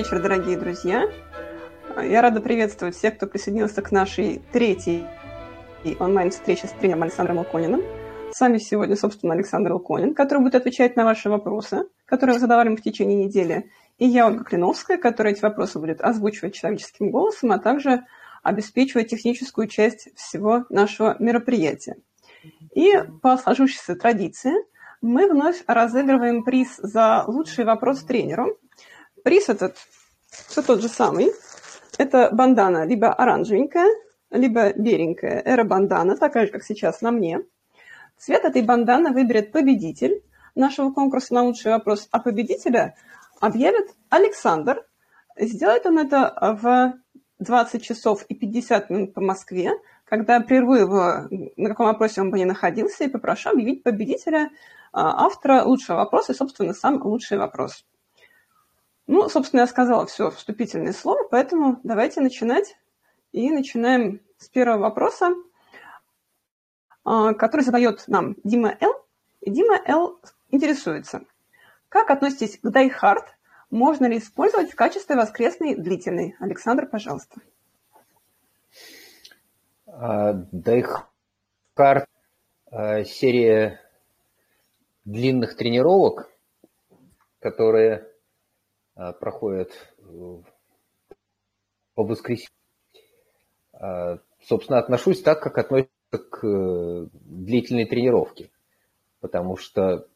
Вечер, дорогие друзья. Я рада приветствовать всех, кто присоединился к нашей третьей онлайн-встрече с тренером Александром Лукониным. С вами сегодня, собственно, Александр Луконин, который будет отвечать на ваши вопросы, которые вы задавали в течение недели. И я, Ольга Клиновская, которая эти вопросы будет озвучивать человеческим голосом, а также обеспечивать техническую часть всего нашего мероприятия. И по сложившейся традиции мы вновь разыгрываем приз за лучший вопрос тренеру. Приз этот все тот же самый. Это бандана либо оранжевенькая, либо беленькая. Эра бандана, такая же, как сейчас на мне. Цвет этой банданы выберет победитель нашего конкурса на лучший вопрос, а победителя объявит Александр. Сделает он это в 20 часов и 50 минут по Москве, когда прерву его, на каком вопросе он бы не находился, и попрошу объявить победителя а, автора лучшего вопроса и, собственно, сам лучший вопрос. Ну, собственно, я сказала все вступительное слово, поэтому давайте начинать. И начинаем с первого вопроса, а, который задает нам Дима Л. Дима Л. интересуется. Как относитесь к Die? Можно ли использовать в качестве воскресной длительной? Александр, пожалуйста. Hard серия длинных тренировок, которые проходят э, по воскресеньям. А, собственно, отношусь так, как относится к э, длительной тренировке, потому что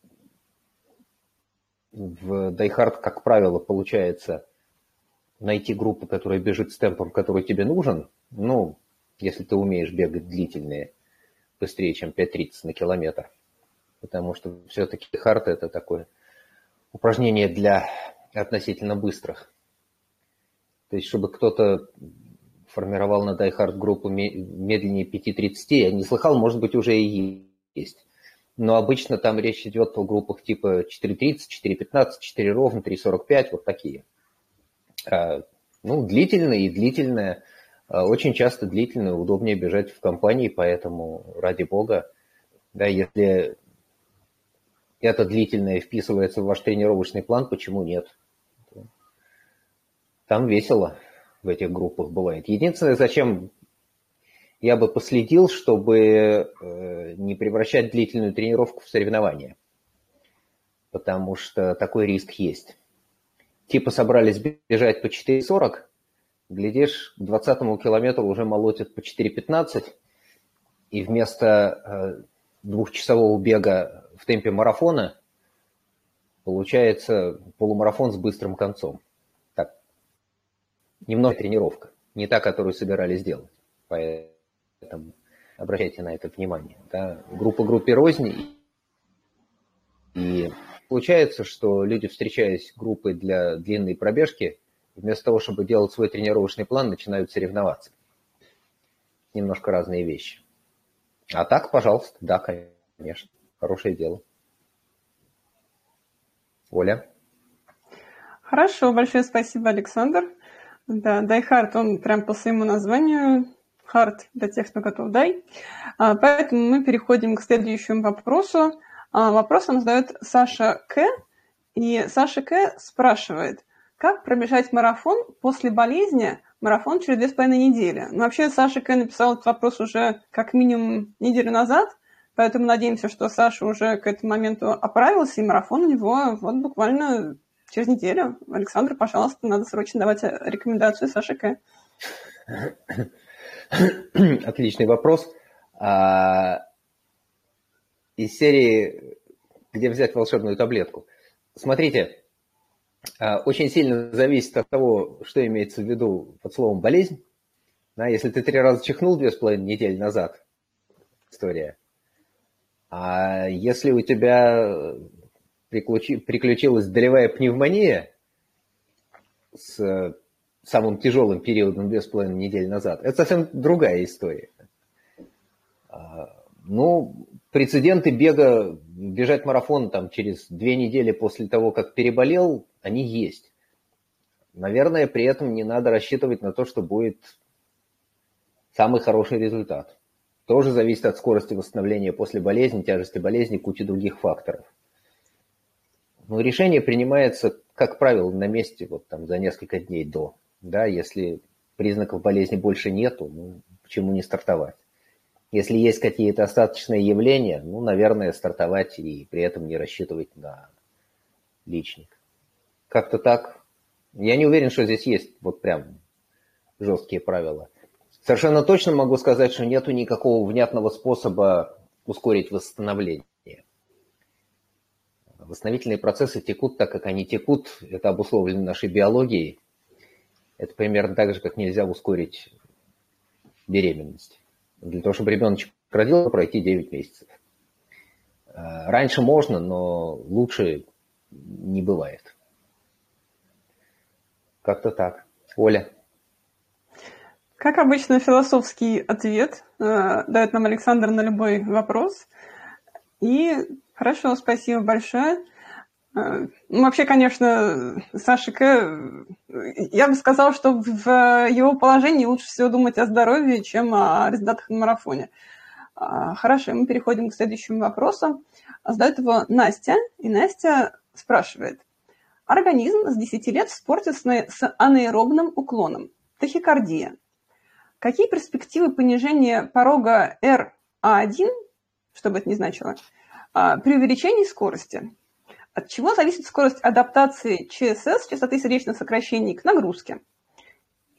в Hard, как правило, получается найти группу, которая бежит с темпом, который тебе нужен, ну, если ты умеешь бегать длительные, быстрее, чем 5.30 на километр – потому что все-таки хард это такое упражнение для относительно быстрых. То есть, чтобы кто-то формировал на Die Hard группу медленнее 5.30, я не слыхал, может быть, уже и есть. Но обычно там речь идет о группах типа 4.30, 4.15, 4 ровно, 3.45, вот такие. А, ну, длительная и длительная. Очень часто длительная, удобнее бежать в компании, поэтому, ради бога, да, если это длительное вписывается в ваш тренировочный план, почему нет? Там весело в этих группах бывает. Единственное, зачем я бы последил, чтобы э, не превращать длительную тренировку в соревнование. Потому что такой риск есть. Типа собрались бежать по 4.40, глядишь, к 20 километру уже молотят по 4.15, и вместо э, двухчасового бега в темпе марафона получается полумарафон с быстрым концом. Немного тренировка, не та, которую собирались сделать. Поэтому обращайте на это внимание. Да. Группа группе рознь. И получается, что люди, встречаясь группой для длинной пробежки, вместо того, чтобы делать свой тренировочный план, начинают соревноваться. Немножко разные вещи. А так, пожалуйста, да, конечно хорошее дело. Оля? Хорошо, большое спасибо, Александр. Да, Die Hard, он прям по своему названию hard для тех, кто готов дай. А, поэтому мы переходим к следующему вопросу. А, вопрос нам задает Саша К. И Саша К. спрашивает, как пробежать марафон после болезни, марафон через две с половиной недели? Ну, вообще, Саша К. написал этот вопрос уже как минимум неделю назад, Поэтому надеемся, что Саша уже к этому моменту оправился, и марафон у него вот буквально через неделю. Александр, пожалуйста, надо срочно давать рекомендацию Саше К. Отличный вопрос. А, из серии «Где взять волшебную таблетку?» Смотрите, а, очень сильно зависит от того, что имеется в виду под словом «болезнь». Да, если ты три раза чихнул две с половиной недели назад, история – а если у тебя приключилась долевая пневмония с самым тяжелым периодом две с половиной недели назад, это совсем другая история. А, ну, прецеденты бега, бежать марафон там через две недели после того, как переболел, они есть. Наверное, при этом не надо рассчитывать на то, что будет самый хороший результат тоже зависит от скорости восстановления после болезни, тяжести болезни, кучи других факторов. Ну, решение принимается, как правило, на месте вот там за несколько дней до. Да, если признаков болезни больше нету, ну, почему не стартовать? Если есть какие-то остаточные явления, ну, наверное, стартовать и при этом не рассчитывать на личник. Как-то так. Я не уверен, что здесь есть вот прям жесткие правила. Совершенно точно могу сказать, что нету никакого внятного способа ускорить восстановление. Восстановительные процессы текут так, как они текут. Это обусловлено нашей биологией. Это примерно так же, как нельзя ускорить беременность. Для того, чтобы ребеночек родился, пройти 9 месяцев. Э, раньше можно, но лучше не бывает. Как-то так. Оля. Как обычно, философский ответ э, дает нам Александр на любой вопрос. И хорошо, спасибо большое. Э, ну, вообще, конечно, Саша К. Я бы сказал, что в его положении лучше всего думать о здоровье, чем о результатах на марафоне. А, хорошо, мы переходим к следующему вопросу. Задает его Настя, и Настя спрашивает. Организм с 10 лет в спорте с анаэробным уклоном. Тахикардия. Какие перспективы понижения порога RA1, что бы это ни значило, при увеличении скорости? От чего зависит скорость адаптации ЧСС, частоты сердечных сокращений, к нагрузке?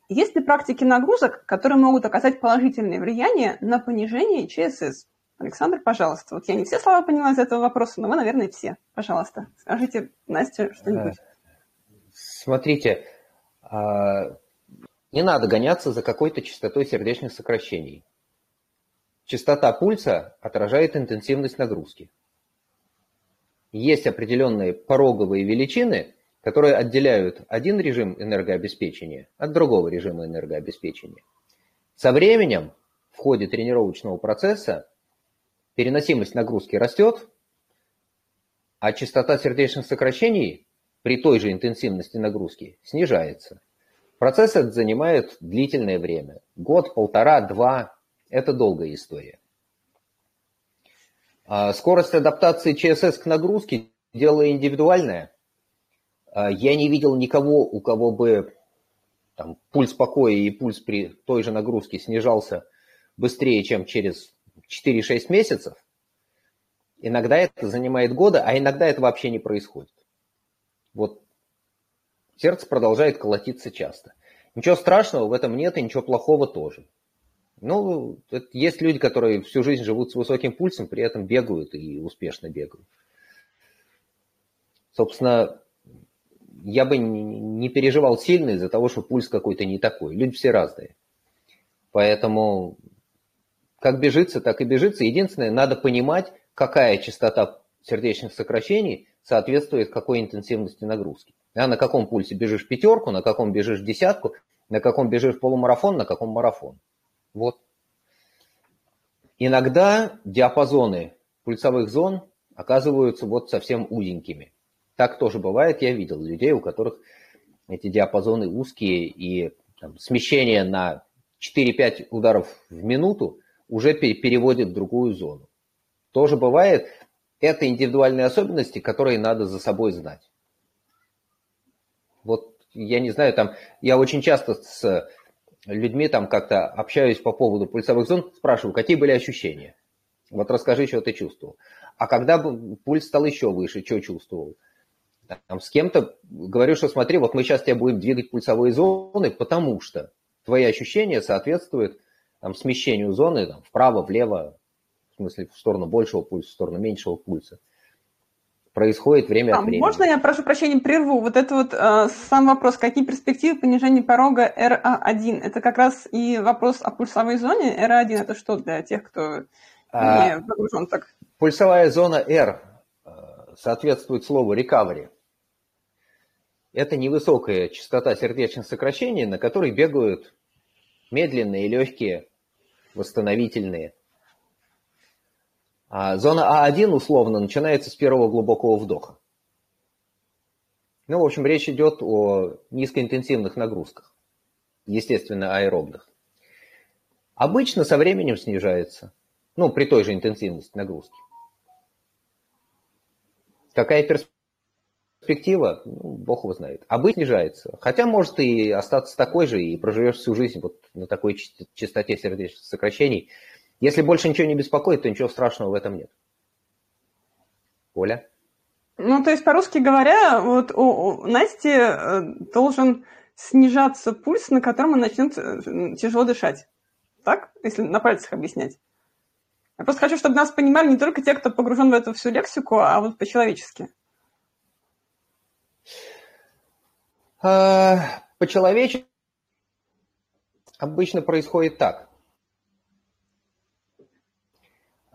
Есть ли практики нагрузок, которые могут оказать положительное влияние на понижение ЧСС? Александр, пожалуйста. Вот я не все слова поняла из этого вопроса, но вы, наверное, все. Пожалуйста, скажите Настя что-нибудь. Смотрите, а, не надо гоняться за какой-то частотой сердечных сокращений. Частота пульса отражает интенсивность нагрузки есть определенные пороговые величины, которые отделяют один режим энергообеспечения от другого режима энергообеспечения. Со временем в ходе тренировочного процесса переносимость нагрузки растет, а частота сердечных сокращений при той же интенсивности нагрузки снижается. Процесс этот занимает длительное время. Год, полтора, два – это долгая история. А скорость адаптации ЧСС к нагрузке – дело индивидуальное. А я не видел никого, у кого бы там, пульс покоя и пульс при той же нагрузке снижался быстрее, чем через 4-6 месяцев. Иногда это занимает годы, а иногда это вообще не происходит. Вот сердце продолжает колотиться часто. Ничего страшного в этом нет и ничего плохого тоже. Ну, есть люди, которые всю жизнь живут с высоким пульсом, при этом бегают и успешно бегают. Собственно, я бы не переживал сильно из-за того, что пульс какой-то не такой. Люди все разные. Поэтому как бежится, так и бежится. Единственное, надо понимать, какая частота сердечных сокращений соответствует какой интенсивности нагрузки. А на каком пульсе бежишь пятерку, на каком бежишь десятку, на каком бежишь полумарафон, на каком марафон. Вот. Иногда диапазоны пульсовых зон оказываются вот совсем узенькими. Так тоже бывает, я видел людей, у которых эти диапазоны узкие и там, смещение на 4-5 ударов в минуту уже переводит в другую зону. Тоже бывает, это индивидуальные особенности, которые надо за собой знать. Вот я не знаю, там я очень часто с людьми там как-то общаюсь по поводу пульсовых зон, спрашиваю, какие были ощущения? Вот расскажи, что ты чувствовал. А когда пульс стал еще выше, что чувствовал? Там, с кем-то говорю, что смотри, вот мы сейчас тебя будем двигать пульсовые зоны, потому что твои ощущения соответствуют там, смещению зоны там, вправо, влево, в смысле в сторону большего пульса, в сторону меньшего пульса происходит время а, от времени. Можно я, прошу прощения, прерву? Вот это вот э, сам вопрос, какие перспективы понижения порога RA1? Это как раз и вопрос о пульсовой зоне. RA1 это что для тех, кто а, не погружен так? Пульсовая зона R э, соответствует слову recovery. Это невысокая частота сердечных сокращений, на которой бегают медленные, легкие, восстановительные а зона А1 условно начинается с первого глубокого вдоха. Ну, в общем, речь идет о низкоинтенсивных нагрузках, естественно, аэробных. Обычно со временем снижается, ну, при той же интенсивности нагрузки. Какая перспектива, ну, бог его знает. Быть снижается. Хотя может и остаться такой же, и проживешь всю жизнь вот на такой частоте сердечных сокращений. Если больше ничего не беспокоит, то ничего страшного в этом нет. Оля? Ну, то есть, по-русски говоря, вот у, у Насти должен снижаться пульс, на котором он начнет э, тяжело дышать. Так? Если на пальцах объяснять. Я просто хочу, чтобы нас понимали не только те, кто погружен в эту всю лексику, а вот по-человечески. А, по-человечески обычно происходит так.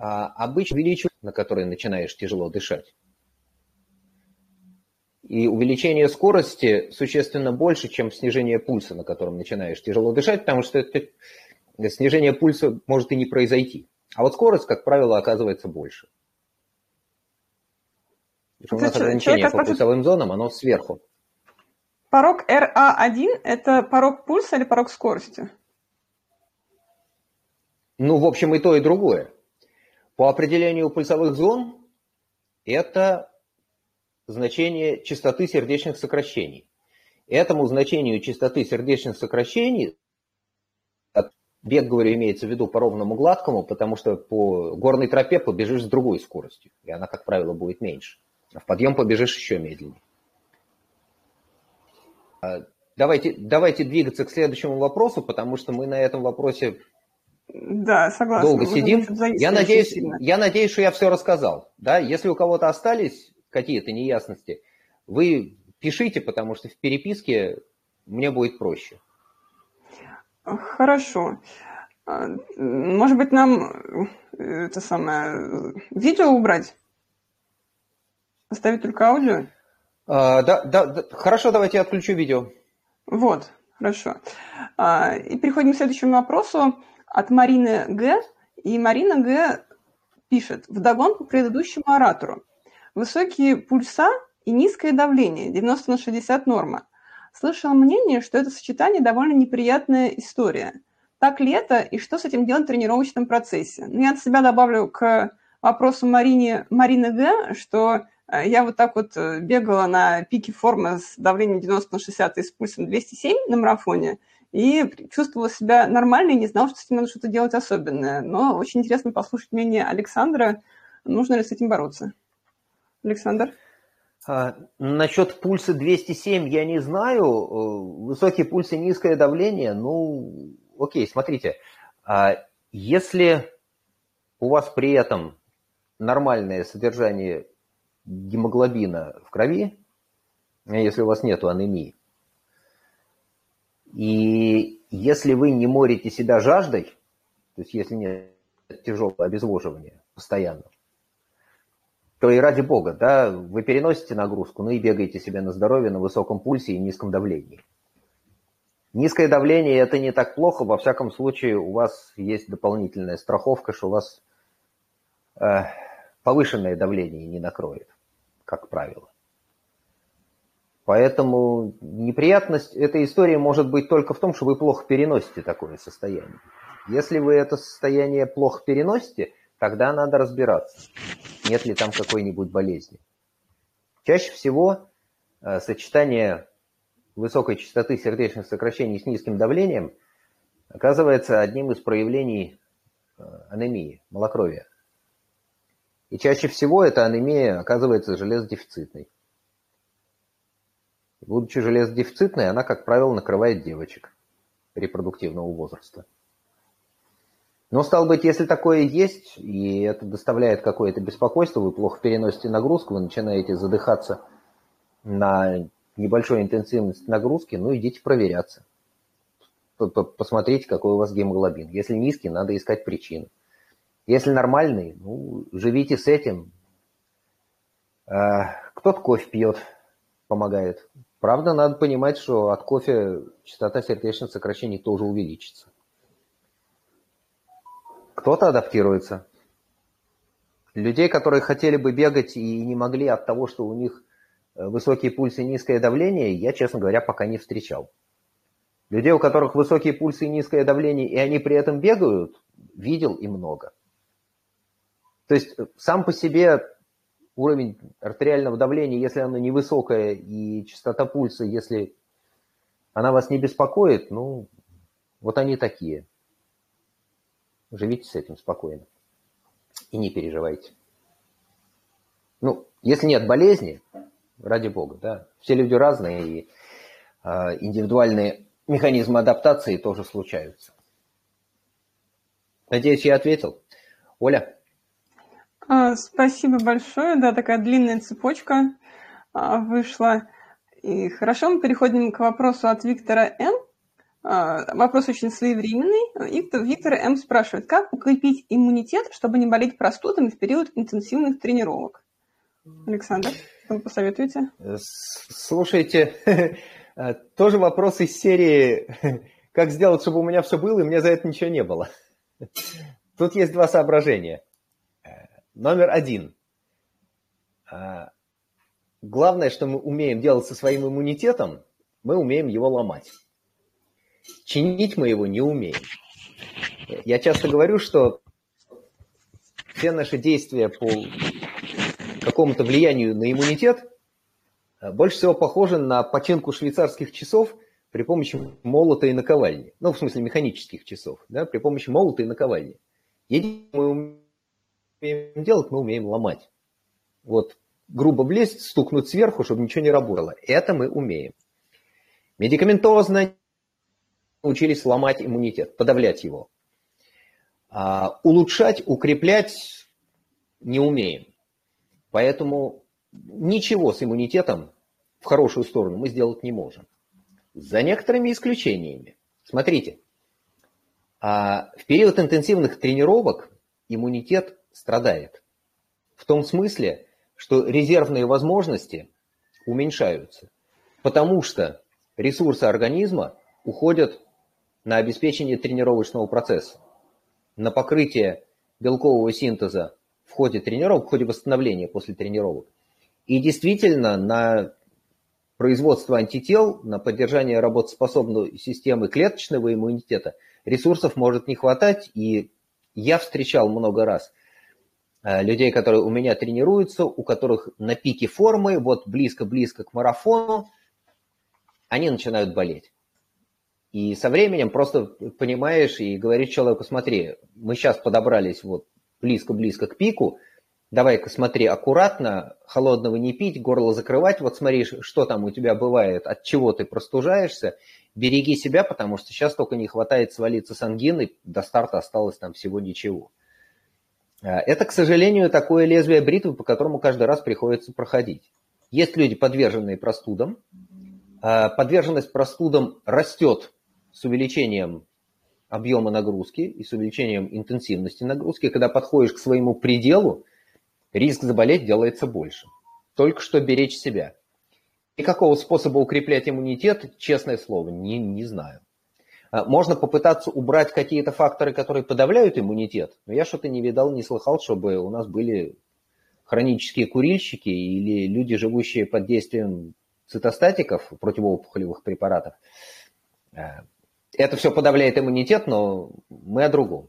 А, обычно увеличивается, на который начинаешь тяжело дышать. И увеличение скорости существенно больше, чем снижение пульса, на котором начинаешь тяжело дышать, потому что это, снижение пульса может и не произойти. А вот скорость, как правило, оказывается больше. у нас ограничение по пульсовым зонам, оно сверху. Порог RA1 – это порог пульса или порог скорости? Ну, в общем, и то, и другое. По определению пульсовых зон это значение частоты сердечных сокращений. Этому значению частоты сердечных сокращений бег, говорю, имеется в виду по ровному гладкому, потому что по горной тропе побежишь с другой скоростью, и она, как правило, будет меньше. А в подъем побежишь еще медленнее. А, давайте, давайте двигаться к следующему вопросу, потому что мы на этом вопросе да, согласна. долго сидим. Я надеюсь, я надеюсь, что я все рассказал. Да? Если у кого-то остались какие-то неясности, вы пишите, потому что в переписке мне будет проще. Хорошо. А, может быть, нам э, это самое видео убрать? Оставить только аудио? А, да, да, да, хорошо, давайте я отключу видео. Вот, хорошо. А, и переходим к следующему вопросу от Марины Г. И Марина Г. пишет, вдогонку предыдущему оратору. Высокие пульса и низкое давление, 90 на 60 норма. Слышала мнение, что это сочетание довольно неприятная история. Так ли это, и что с этим делать в тренировочном процессе? Ну, я от себя добавлю к вопросу Марине, Марины Г., что э, я вот так вот э, бегала на пике формы с давлением 90 на 60 и с пульсом 207 на марафоне, и чувствовала себя нормально и не знала, что с этим надо что-то делать особенное. Но очень интересно послушать мнение Александра, нужно ли с этим бороться. Александр? А, насчет пульса 207 я не знаю. Э, высокий пульс и низкое давление, ну, окей, смотрите. А если у вас при этом нормальное содержание гемоглобина в крови, если у вас нет анемии, и если вы не морите себя жаждой, то есть если нет тяжелого обезвоживания постоянно, то и ради бога, да, вы переносите нагрузку, ну и бегаете себе на здоровье на высоком пульсе и низком давлении. Низкое давление – это не так плохо, во всяком случае у вас есть дополнительная страховка, что у вас э, повышенное давление не накроет, как правило. Поэтому неприятность этой истории может быть только в том, что вы плохо переносите такое состояние. Если вы это состояние плохо переносите, тогда надо разбираться нет ли там какой-нибудь болезни. Чаще всего э, сочетание высокой частоты сердечных сокращений с низким давлением оказывается одним из проявлений э, анемии, малокровия. И чаще всего эта анемия оказывается железодефицитной. Будучи железодефицитной, она, как правило, накрывает девочек репродуктивного возраста. Но, стало быть, если такое есть, и это доставляет какое-то беспокойство, вы плохо переносите нагрузку, вы начинаете задыхаться на небольшой интенсивности нагрузки, ну, идите проверяться. Посмотрите, какой у вас гемоглобин. Если низкий, надо искать причину. Если нормальный, ну, живите с этим. А, кто-то кофе пьет, помогает. Правда, надо понимать, что от кофе частота сердечных сокращений тоже увеличится. Кто-то адаптируется. Людей, которые хотели бы бегать и не могли от того, что у них э, высокий пульс и низкое давление, я, честно говоря, пока не встречал. Людей, у которых высокие пульсы и низкое давление, и они при этом бегают, видел и много. То есть э, сам по себе уровень артериального давления, если оно невысокое, и частота пульса, если она вас не беспокоит, ну, вот они такие. Живите с этим спокойно. И не переживайте. Ну, если нет болезни, ради бога, да, все люди разные, и э, индивидуальные механизмы адаптации тоже случаются. Надеюсь, я ответил. Оля? А, спасибо большое. Да, такая длинная цепочка а, вышла. И хорошо, мы переходим к вопросу от Виктора Н. А, вопрос очень своевременный. Виктор, Виктор М. спрашивает, как укрепить иммунитет, чтобы не болеть простудами в период интенсивных тренировок? Александр, что вы посоветуете? Слушайте, тоже вопрос из серии «Как сделать, чтобы у меня все было, и мне за это ничего не было?» Тут есть два соображения. Номер один. Главное, что мы умеем делать со своим иммунитетом, мы умеем его ломать. Чинить мы его не умеем. Я часто говорю, что все наши действия по какому-то влиянию на иммунитет больше всего похожи на починку швейцарских часов при помощи молота и наковальни. Ну, в смысле механических часов, да, при помощи молота и наковальни. Единственное, мы умеем делать, мы умеем ломать. Вот грубо влезть, стукнуть сверху, чтобы ничего не работало. Это мы умеем. Медикаментозно учились ломать иммунитет, подавлять его. А улучшать, укреплять не умеем. Поэтому ничего с иммунитетом в хорошую сторону мы сделать не можем. За некоторыми исключениями. Смотрите, а в период интенсивных тренировок иммунитет страдает. В том смысле, что резервные возможности уменьшаются, потому что ресурсы организма уходят на обеспечение тренировочного процесса, на покрытие белкового синтеза в ходе тренировок, в ходе восстановления после тренировок. И действительно на производство антител, на поддержание работоспособной системы клеточного иммунитета ресурсов может не хватать. И я встречал много раз людей, которые у меня тренируются, у которых на пике формы, вот близко-близко к марафону, они начинают болеть. И со временем просто понимаешь и говоришь человеку, смотри, мы сейчас подобрались вот близко-близко к пику, давай-ка смотри аккуратно, холодного не пить, горло закрывать, вот смотри, что там у тебя бывает, от чего ты простужаешься, береги себя, потому что сейчас только не хватает свалиться с ангиной, до старта осталось там всего ничего. А, это, к сожалению, такое лезвие бритвы, по которому каждый раз приходится проходить. Есть люди, подверженные простудам. А, подверженность простудам растет с увеличением объема нагрузки и с увеличением интенсивности нагрузки, когда подходишь к своему пределу, риск заболеть делается больше. Только что беречь себя. Никакого способа укреплять иммунитет, честное слово, не, не знаю. А, можно попытаться убрать какие-то факторы, которые подавляют иммунитет, но я что-то не видал, не слыхал, чтобы у нас были хронические курильщики или люди, живущие под действием цитостатиков, противоопухолевых препаратов. А, это все подавляет иммунитет, но мы о другом.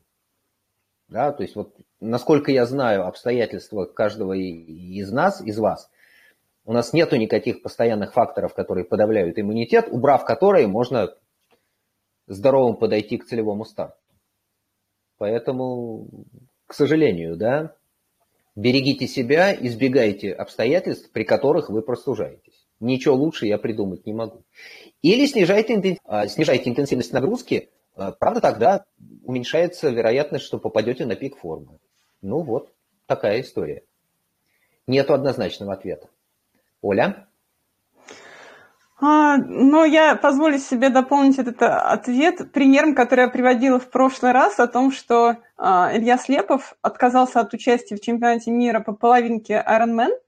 Да, то есть вот насколько я знаю обстоятельства каждого из нас, из вас, у нас нету никаких постоянных факторов, которые подавляют иммунитет, убрав которые можно здоровым подойти к целевому старту. Поэтому, к сожалению, да, берегите себя, избегайте обстоятельств, при которых вы простужаетесь. Ничего лучше я придумать не могу. Или снижайте, а, снижайте интенсивность нагрузки, а, правда, тогда уменьшается вероятность, что попадете на пик формы. Ну вот, такая история. Нету однозначного ответа. Оля? А, но я позволю себе дополнить этот ответ примером, который я приводила в прошлый раз о том, что а, Илья Слепов отказался от участия в чемпионате мира по половинке Ironman –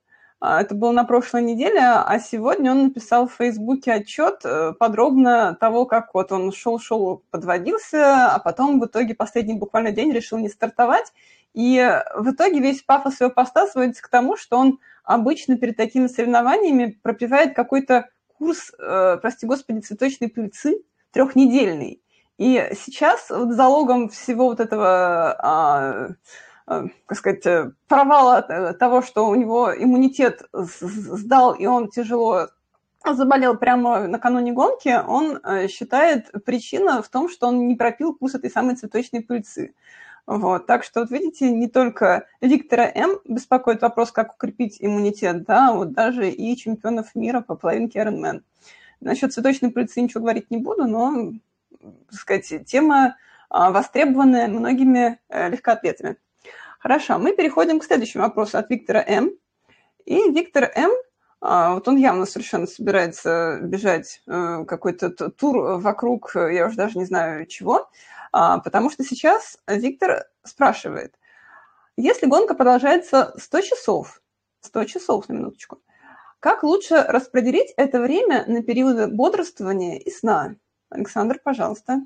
а, это было на прошлой неделе, а сегодня он написал в Фейсбуке отчет э, подробно того, как вот он шел-шел, подводился, а потом в итоге последний буквально день решил не стартовать. И в итоге весь пафос его поста сводится к тому, что он обычно перед такими соревнованиями пропивает какой-то курс, э, прости господи, цветочной пыльцы трехнедельный. И сейчас вот залогом всего вот этого а, как сказать, провала того, что у него иммунитет сдал, и он тяжело заболел прямо накануне гонки, он считает причина в том, что он не пропил вкус этой самой цветочной пыльцы. Вот. Так что, вот видите, не только Виктора М. беспокоит вопрос, как укрепить иммунитет, да, вот даже и чемпионов мира по половинке Ironman. Насчет цветочной пыльцы ничего говорить не буду, но, так сказать, тема а, востребованная многими э, легкоатлетами. Хорошо, мы переходим к следующему вопросу от Виктора М. И Виктор М. А, вот он явно совершенно собирается бежать э, какой-то тур вокруг, э, я уже даже не знаю чего, потому что сейчас Виктор спрашивает, если гонка продолжается 100 часов, 100 часов на минуточку, как лучше распределить это время на периоды бодрствования и сна? Александр, пожалуйста.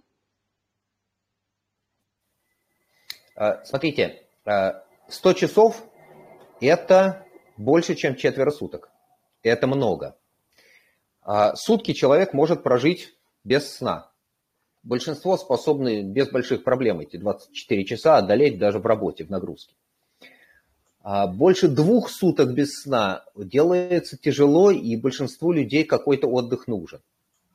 А, смотрите, 100 а, часов – это больше, чем четверо суток. Это много. Сутки человек может прожить без сна большинство способны без больших проблем эти 24 часа одолеть даже в работе, в нагрузке. А больше двух суток без сна делается тяжело, и большинству людей какой-то отдых нужен.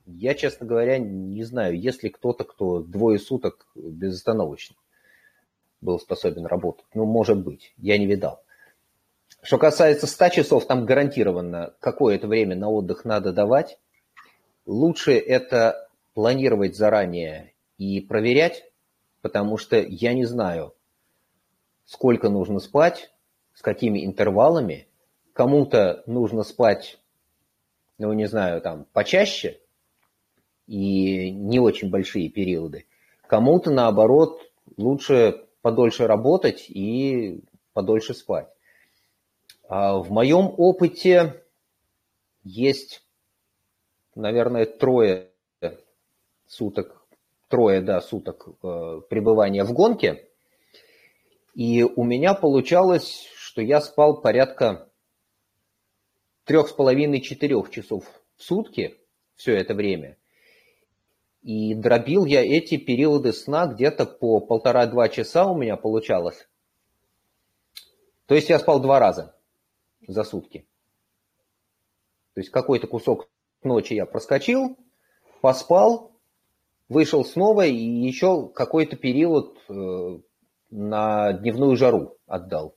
Я, честно говоря, не знаю, есть ли кто-то, кто двое суток безостановочно был способен работать. Ну, может быть, я не видал. Что касается 100 часов, там гарантированно какое-то время на отдых надо давать. Лучше это планировать заранее и проверять, потому что я не знаю, сколько нужно спать, с какими интервалами. Кому-то нужно спать, ну, не знаю, там, почаще и не очень большие периоды. Кому-то, наоборот, лучше подольше работать и подольше спать. А в моем опыте есть, наверное, трое суток, трое, да, суток э, пребывания в гонке. И у меня получалось, что я спал порядка трех с половиной-четырех часов в сутки все это время. И дробил я эти периоды сна где-то по полтора-два часа у меня получалось. То есть я спал два раза за сутки. То есть какой-то кусок ночи я проскочил, поспал, вышел снова и еще какой-то период э, на дневную жару отдал.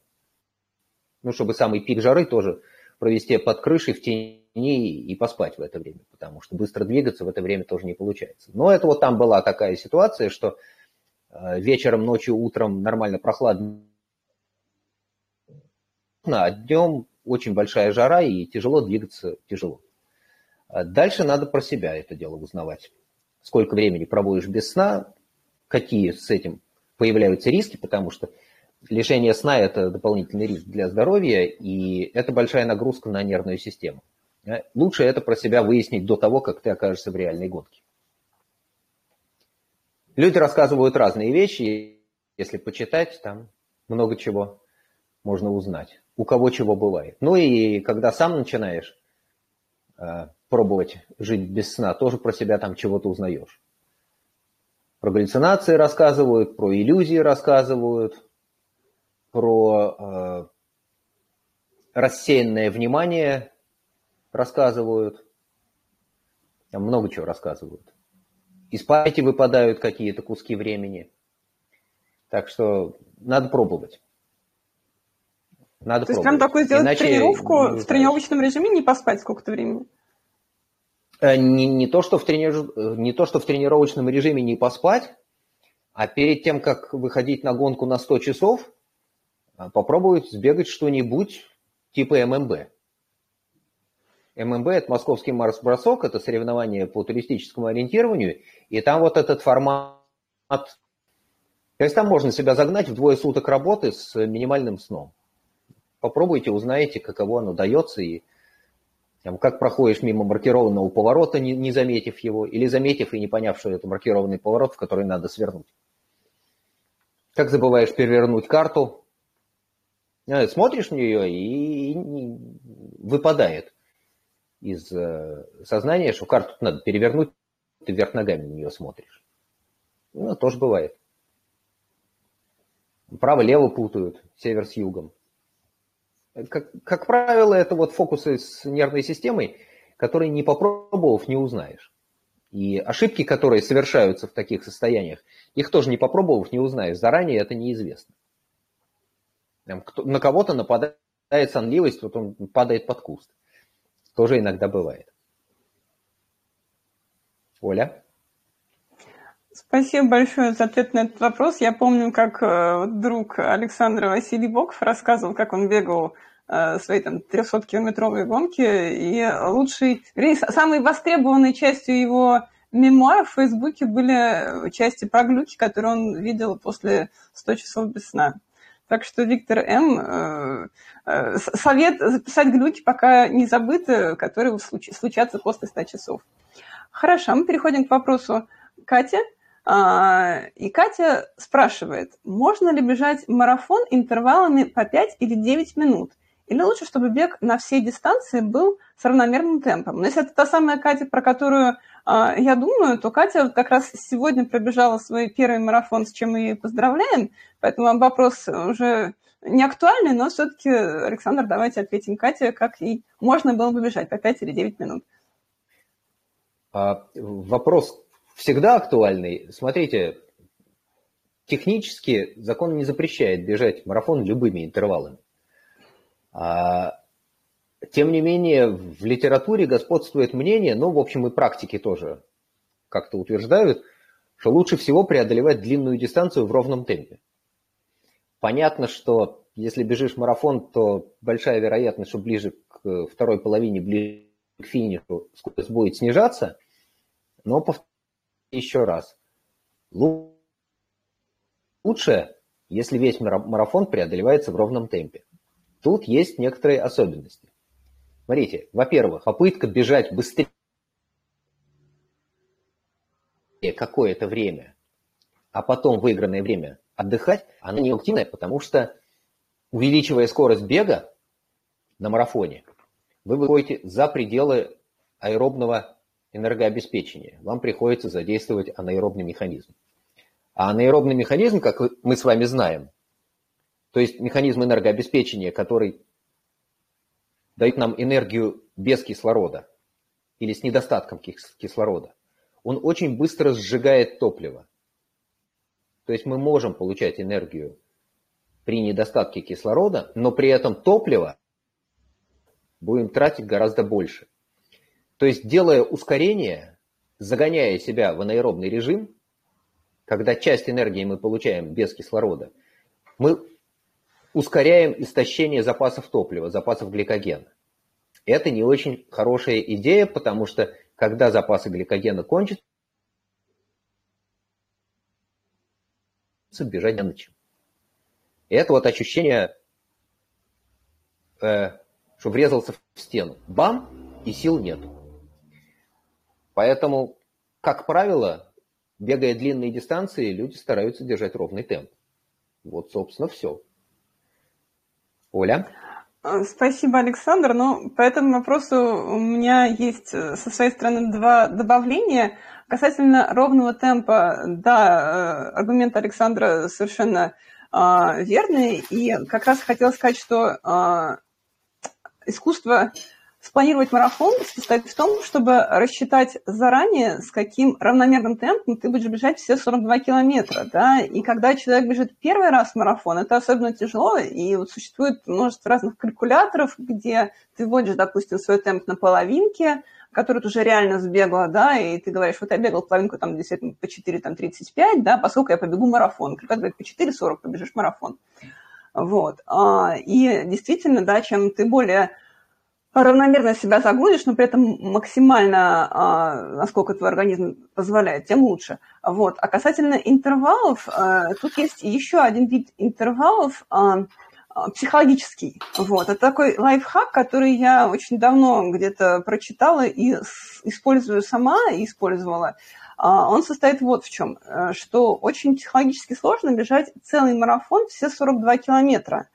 Ну, чтобы самый пик жары тоже провести под крышей в тени и поспать в это время, потому что быстро двигаться в это время тоже не получается. Но это вот там была такая ситуация, что э, вечером, ночью, утром нормально прохладно, а днем очень большая жара и тяжело двигаться, тяжело. А дальше надо про себя это дело узнавать сколько времени проводишь без сна, какие с этим появляются риски, потому что лишение сна – это дополнительный риск для здоровья, и это большая нагрузка на нервную систему. Лучше это про себя выяснить до того, как ты окажешься в реальной гонке. Люди рассказывают разные вещи, если почитать, там много чего можно узнать. У кого чего бывает. Ну и когда сам начинаешь а, пробовать жить без сна, тоже про себя там чего-то узнаешь. Про галлюцинации рассказывают, про иллюзии рассказывают, про э, рассеянное внимание рассказывают. Там много чего рассказывают. Из памяти выпадают какие-то куски времени. Так что надо пробовать. Надо То пробовать. есть прям такой сделать Иначе тренировку в тренировочном режиме, не поспать сколько-то времени? Э, не, не, то, что в тренир... не то, что в тренировочном режиме не поспать, а перед тем, как выходить на гонку на 100 часов, э, попробовать сбегать что-нибудь типа ММБ. ММБ – это московский Марс-бросок, это соревнование по туристическому ориентированию, и там вот этот формат, то есть там можно себя загнать в двое суток работы с минимальным сном. Попробуйте, узнаете, каково оно дается, и там, как проходишь мимо маркированного поворота, не, не заметив его, или заметив и не поняв, что это маркированный поворот, в который надо свернуть. Как забываешь перевернуть карту, э, смотришь на нее и, выпадает из э, сознания, что карту надо перевернуть, ты вверх ногами на нее смотришь. Ну, тоже бывает. Право-лево путают, север с югом. Как, как правило, это вот фокусы с нервной системой, которые не попробовав, не узнаешь. И ошибки, которые совершаются в таких состояниях, их тоже не попробовав, не узнаешь. Заранее это неизвестно. На кого-то нападает сонливость, вот он падает под куст. Тоже иногда бывает. Оля? Спасибо большое за ответ на этот вопрос. Я помню, как э, друг Александра Василий Боков рассказывал, как он бегал э, свои там 300-километровые гонки, и вернее, самой востребованной частью его мемуаров в Фейсбуке были части про глюки, которые он видел после 100 часов без сна. Так что Виктор М. Э, совет записать глюки, пока не забыты, которые случатся после 100 часов. Хорошо, мы переходим к вопросу Кати. А, и Катя спрашивает, можно ли бежать марафон интервалами по 5 или 9 минут? Или лучше, чтобы бег на всей дистанции был с равномерным темпом? Но если это та самая Катя, про которую а, я думаю, то Катя как раз сегодня пробежала свой первый марафон, с чем мы ее поздравляем. Поэтому вопрос уже не актуальный, но все-таки, Александр, давайте ответим Кате, как ей можно было бы бежать по 5 или 9 минут. А, вопрос всегда актуальный. Смотрите, технически закон не запрещает бежать марафон любыми интервалами. А, тем не менее, в литературе господствует мнение, ну, в общем, и практики тоже как-то утверждают, что лучше всего преодолевать длинную дистанцию в ровном темпе. Понятно, что если бежишь марафон, то большая вероятность, что ближе к второй половине, ближе к финишу скорость будет снижаться, но повторяю, еще раз. Лучше, если весь марафон преодолевается в ровном темпе. Тут есть некоторые особенности. Смотрите, во-первых, попытка бежать быстрее какое-то время, а потом выигранное время отдыхать, она не потому что увеличивая скорость бега на марафоне, вы выходите за пределы аэробного энергообеспечения, вам приходится задействовать анаэробный механизм. А анаэробный механизм, как мы с вами знаем, то есть механизм энергообеспечения, который дает нам энергию без кислорода или с недостатком кислорода, он очень быстро сжигает топливо. То есть мы можем получать энергию при недостатке кислорода, но при этом топливо будем тратить гораздо больше. То есть, делая ускорение, загоняя себя в анаэробный режим, когда часть энергии мы получаем без кислорода, мы ускоряем истощение запасов топлива, запасов гликогена. Это не очень хорошая идея, потому что когда запасы гликогена кончатся, бежать на чем. это вот ощущение, э, что врезался в стену. Бам, и сил нету. Поэтому, как правило, бегая длинные дистанции, люди стараются держать ровный темп. Вот, собственно, все. Оля? А, спасибо, Александр. Ну, по этому вопросу у меня есть э, со своей стороны два добавления. Касательно ровного темпа, да, э, аргумент Александра совершенно э, верный. И как раз хотела сказать, что э, искусство спланировать марафон состоит в том, чтобы рассчитать заранее, с каким равномерным темпом ты будешь бежать все 42 километра. Да? И когда человек бежит первый раз марафон, это особенно тяжело, и вот существует множество разных калькуляторов, где ты вводишь, допустим, свой темп на половинке, который ты уже реально сбегала, да, и ты говоришь, вот я бегал половинку там действительно по 4, там 35, да, поскольку я побегу марафон. Как говорит, по 4,40 побежишь марафон. Вот. А, и действительно, да, чем ты более равномерно себя загрузишь, но при этом максимально, а, насколько твой организм позволяет, тем лучше. Вот. А касательно интервалов, а, тут есть еще один вид интервалов, а, психологический. Вот. Это такой лайфхак, который я очень давно где-то прочитала и использую сама, и использовала. Он состоит вот в чем, э, что очень психологически сложно бежать целый марафон все 42 километра.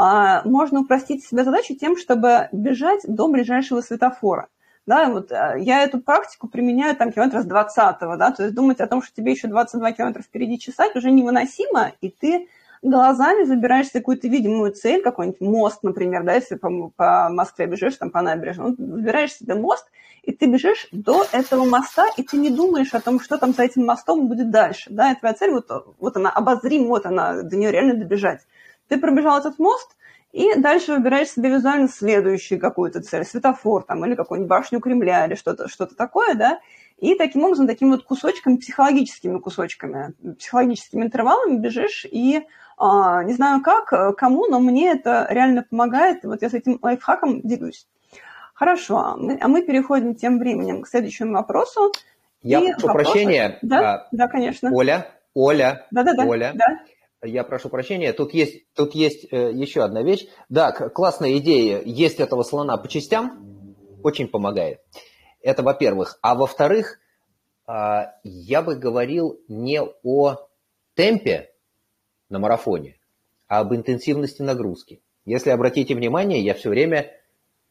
А, можно упростить себе задачу тем, чтобы бежать до ближайшего светофора. Да, вот э, я эту практику применяю там километра с 20 да, то есть думать о том, что тебе еще 22 километра впереди чесать уже невыносимо, и ты глазами забираешься какую-то видимую цель, какой-нибудь мост, например, да, если по, по Москве бежишь, там по набережной, забираешь себе мост, и ты бежишь до этого моста, и ты не думаешь о том, что там за этим мостом будет дальше, да, и твоя цель, вот, вот она обозрим, вот она, до нее реально добежать. Ты пробежал этот мост, и дальше выбираешь себе визуально следующую какую-то цель, светофор там, или какую-нибудь башню Кремля, или что-то что такое, да, и таким образом, такими вот кусочками, психологическими кусочками, психологическими интервалами бежишь, и а, не знаю как, кому, но мне это реально помогает, вот я с этим лайфхаком делюсь. Хорошо, а мы, а мы переходим тем временем к следующему вопросу. Я и прошу вопрос... прощения. Да, а, да, конечно. Оля, Оля, да, да, да, Оля. Да. Я прошу прощения, тут есть, тут есть э, еще одна вещь. Да, классная идея, есть этого слона по частям, очень помогает. Это во-первых. А во-вторых, э, я бы говорил не о темпе на марафоне, а об интенсивности нагрузки. Если обратите внимание, я все время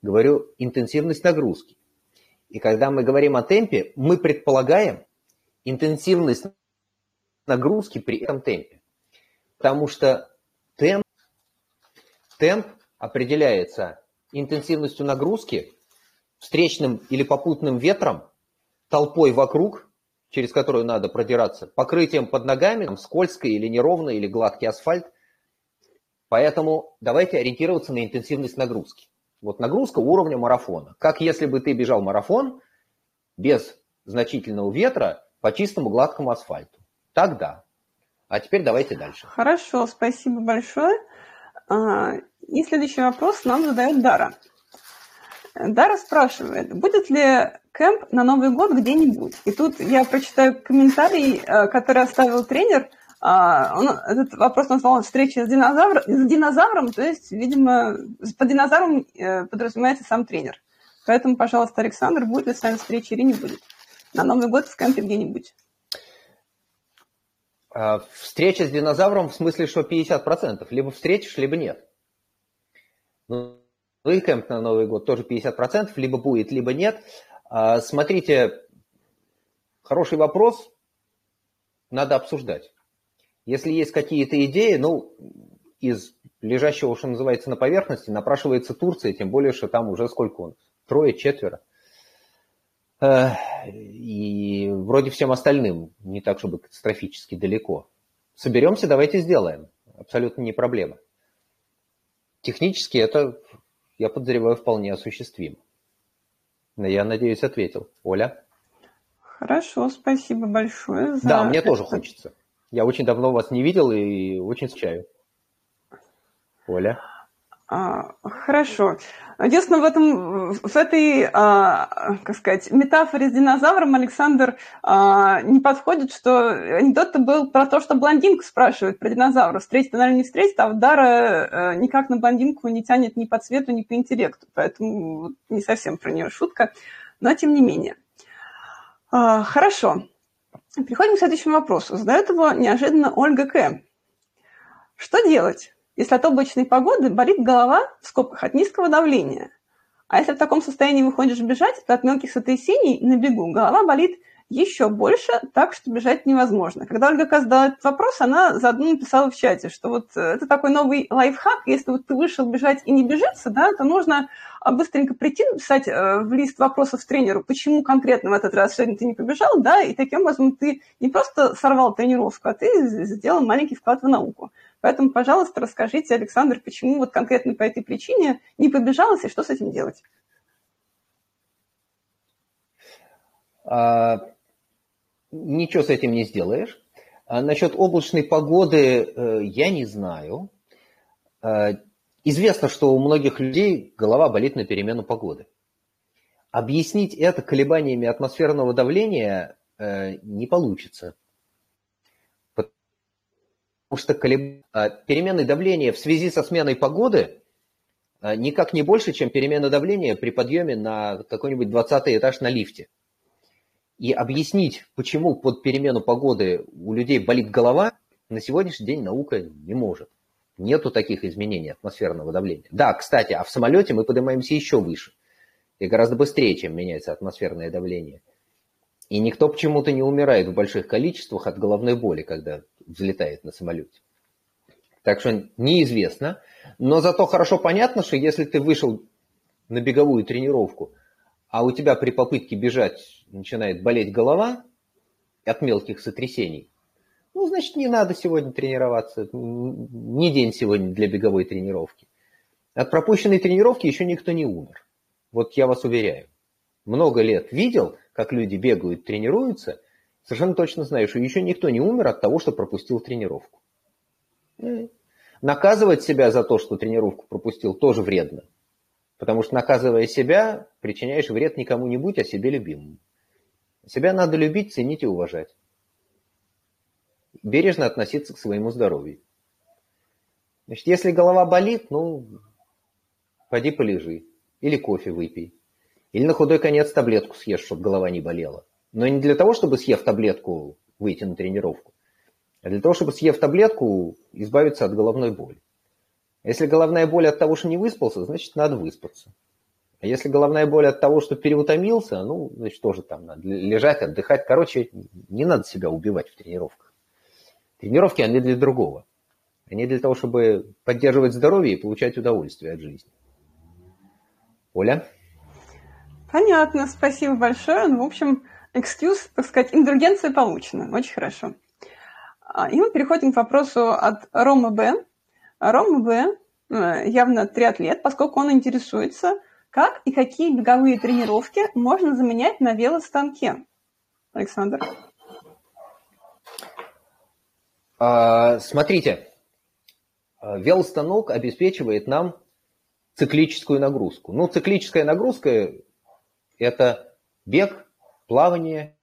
говорю интенсивность нагрузки. И когда мы говорим о темпе, мы предполагаем интенсивность нагрузки при этом темпе. Потому что темп, темп определяется интенсивностью нагрузки, встречным или попутным ветром, толпой вокруг, через которую надо продираться, покрытием под ногами, там, скользкой или неровной, или гладкий асфальт. Поэтому давайте ориентироваться на интенсивность нагрузки. Вот нагрузка уровня марафона. Как если бы ты бежал марафон без значительного ветра по чистому гладкому асфальту. Тогда а теперь давайте дальше. Хорошо, спасибо большое. А, и следующий вопрос нам задает Дара. Дара спрашивает, будет ли кемп на Новый год где-нибудь? И тут я прочитаю комментарий, э, который оставил тренер. А, он этот вопрос назвал «Встреча с, динозавр, с динозавром», то есть, видимо, по динозаврам э, подразумевается сам тренер. Поэтому, пожалуйста, Александр, будет ли с вами встреча или не будет? На Новый год в кемпе где-нибудь. А, встреча с динозавром в смысле, что 50%. Либо встретишь, либо нет. Ну, кемп на Новый год тоже 50%, либо будет, либо нет. А, смотрите, хороший вопрос, надо обсуждать. Если есть какие-то идеи, ну, из лежащего, что называется, на поверхности, напрашивается Турция, тем более, что там уже сколько он? Трое, четверо. И вроде всем остальным не так, чтобы катастрофически далеко. Соберемся, давайте сделаем. Абсолютно не проблема. Технически это, я подозреваю, вполне осуществимо. Я надеюсь, ответил. Оля? Хорошо, спасибо большое за... Да, мне это. тоже хочется. Я очень давно вас не видел и очень скучаю. Оля? А, хорошо. Единственное, в, этом, в этой, а, как сказать, метафоре с динозавром Александр а, не подходит, что анекдот был про то, что блондинку спрашивают про динозавра. Встретит или не встретит, а Дара никак на блондинку не тянет ни по цвету, ни по интеллекту. Поэтому не совсем про нее шутка, но тем не менее. Хорошо. Переходим к следующему вопросу. Задает его неожиданно Ольга К. Что делать? Если от облачной погоды болит голова, в скобках, от низкого давления. А если в таком состоянии выходишь бежать, то от мелких сотрясений на бегу голова болит еще больше, так что бежать невозможно. Когда Ольга задала этот вопрос, она заодно написала в чате, что вот э, это такой новый лайфхак, если вот ты вышел бежать и не бежится, да, то нужно а, быстренько прийти, написать э, в лист вопросов тренеру, почему конкретно в этот раз сегодня ты не побежал, да, и таким образом ты не просто сорвал тренировку, а ты сделал маленький вклад в науку. Поэтому, пожалуйста, расскажите, Александр, почему вот конкретно по этой причине не побежалось и что с этим делать? А, ничего с этим не сделаешь. А насчет облачной погоды э, я не знаю. А, известно, что у многих людей голова болит на перемену погоды. Объяснить это колебаниями атмосферного давления э, не получится потому что колеб... Перемены давления в связи со сменой погоды никак не больше, чем перемена давления при подъеме на какой-нибудь 20 этаж на лифте. И объяснить, почему под перемену погоды у людей болит голова, на сегодняшний день наука не может. Нету таких изменений атмосферного давления. Да, кстати, а в самолете мы поднимаемся еще выше. И гораздо быстрее, чем меняется атмосферное давление. И никто почему-то не умирает в больших количествах от головной боли, когда взлетает на самолете. Так что неизвестно. Но зато хорошо понятно, что если ты вышел на беговую тренировку, а у тебя при попытке бежать начинает болеть голова от мелких сотрясений, ну, значит, не надо сегодня тренироваться. Не день сегодня для беговой тренировки. От пропущенной тренировки еще никто не умер. Вот я вас уверяю. Много лет видел, как люди бегают, тренируются, совершенно точно знаю, что еще никто не умер от того, что пропустил тренировку. Наказывать себя за то, что тренировку пропустил, тоже вредно. Потому что наказывая себя, причиняешь вред никому-нибудь, а себе любимому. Себя надо любить, ценить и уважать. Бережно относиться к своему здоровью. Значит, если голова болит, ну, пойди полежи. Или кофе выпей. Или на худой конец таблетку съешь, чтобы голова не болела. Но не для того, чтобы съев таблетку выйти на тренировку, а для того, чтобы съев таблетку избавиться от головной боли. Если головная боль от того, что не выспался, значит надо выспаться. А если головная боль от того, что переутомился, ну, значит тоже там надо лежать, отдыхать. Короче, не надо себя убивать в тренировках. Тренировки, они для другого. Они для того, чтобы поддерживать здоровье и получать удовольствие от жизни. Оля? Понятно, спасибо большое. Ну, в общем, экскьюз, так сказать, индульгенция получена. Очень хорошо. А, и мы переходим к вопросу от Рома Б. Рома Б э, явно триатлет, поскольку он интересуется, как и какие беговые тренировки можно заменять на велостанке. Александр. А, смотрите, э, велостанок обеспечивает нам циклическую нагрузку. Ну, циклическая нагрузка – это бег, плавание,